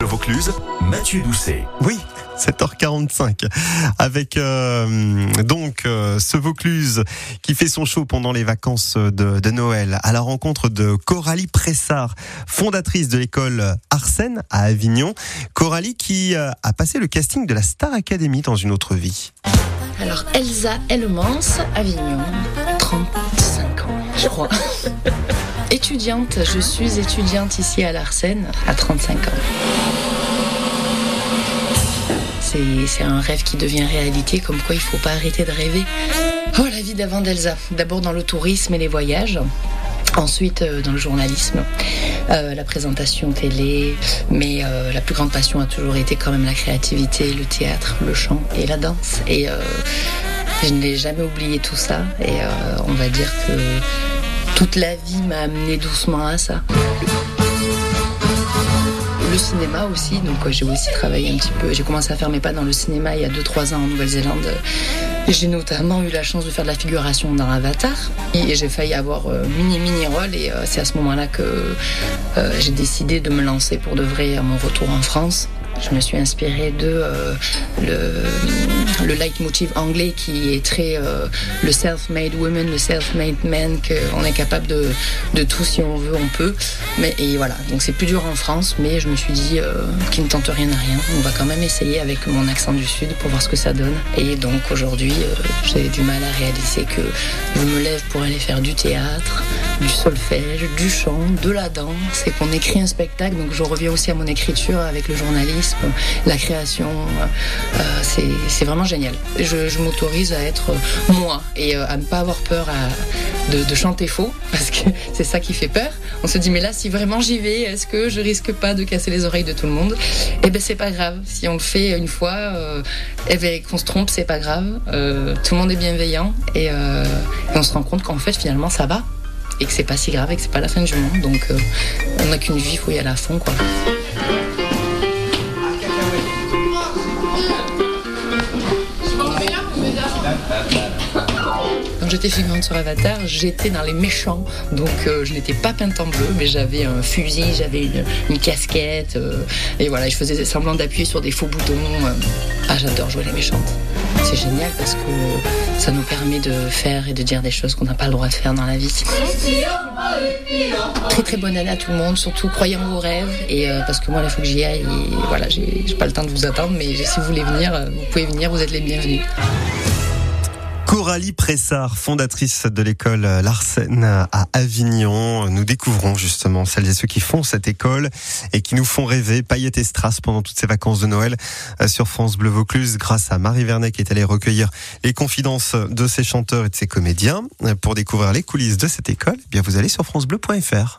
Le Vaucluse, Mathieu Doucet. Oui, 7h45 avec euh, donc euh, ce Vaucluse qui fait son show pendant les vacances de, de Noël à la rencontre de Coralie Pressard, fondatrice de l'école Arsène à Avignon. Coralie qui euh, a passé le casting de la Star Academy dans une autre vie. Alors Elsa Elmans, Avignon, 35 ans, je crois. étudiante, je suis étudiante ici à l'Arsène à 35 ans. C'est un rêve qui devient réalité, comme quoi il faut pas arrêter de rêver. Oh la vie d'avant d'Elsa, d'abord dans le tourisme et les voyages. Ensuite, euh, dans le journalisme, euh, la présentation télé, mais euh, la plus grande passion a toujours été quand même la créativité, le théâtre, le chant et la danse. Et je n'ai jamais oublié tout ça. Et on va dire que toute la vie m'a amené doucement à ça. Le cinéma aussi, donc j'ai aussi travaillé un petit peu. J'ai commencé à faire mes pas dans le cinéma il y a 2-3 ans en Nouvelle-Zélande. J'ai notamment eu la chance de faire de la figuration dans Avatar et j'ai failli avoir euh, mini mini rôle et euh, c'est à ce moment-là que euh, j'ai décidé de me lancer pour de vrai à mon retour en France. Je me suis inspirée de euh, le, le leitmotiv anglais qui est très euh, le self-made woman, le self-made man, qu'on est capable de, de tout si on veut, on peut. Mais et voilà, donc c'est plus dur en France, mais je me suis dit euh, qui ne tente rien à rien. On va quand même essayer avec mon accent du sud pour voir ce que ça donne. Et donc aujourd'hui, j'ai du mal à réaliser que je me lève pour aller faire du théâtre, du solfège, du chant, de la danse, et qu'on écrit un spectacle. Donc je reviens aussi à mon écriture avec le journalisme, la création. Euh, c'est vraiment génial. Je, m'autorise à être moi et euh, à ne pas avoir peur de, chanter faux, parce que c'est ça qui fait peur. On se dit mais là si vraiment j'y vais, est-ce que je risque pas de casser les oreilles de tout le monde? Eh ben c'est pas grave. Si on le fait une fois, euh, eh ben qu'on se trompe, c'est pas grave. Euh, tout le monde est bienveillant et, euh, et on se rend compte qu'en fait finalement ça va et que c'est pas si grave et que c'est pas la fin du monde. Donc euh, on n'a qu'une vie, faut y aller à fond quoi. Quand j'étais figurante sur Avatar, j'étais dans les méchants, donc euh, je n'étais pas peinte en bleu, mais j'avais un fusil, j'avais une, casquette, euh, et voilà, je faisais semblant d'appuyer sur des faux boutons. Ah, j'adore jouer les méchantes. C'est génial parce que ça nous permet de faire et de dire des choses qu'on n'a pas le droit de faire dans la vie. Très très bonne année à tout le monde, surtout croyez en vos rêves, et euh, parce que moi, il faut que j'y aille, voilà, j'ai j'ai pas le temps de vous attendre, mais si vous voulez venir, euh, vous pouvez venir, vous êtes les bienvenus. Coralie Pressard, fondatrice de l'école Larsen à Avignon. Nous découvrons justement celles et ceux qui font cette école et qui nous font rêver paillettes et strass pendant toutes ces vacances de Noël euh, sur France Bleu Vaucluse grâce à Marie Vernet qui est allée recueillir les confidences de ses chanteurs et de ses comédiens. Euh, Pour découvrir les coulisses de cette école, eh bien vous allez sur francebleu.fr.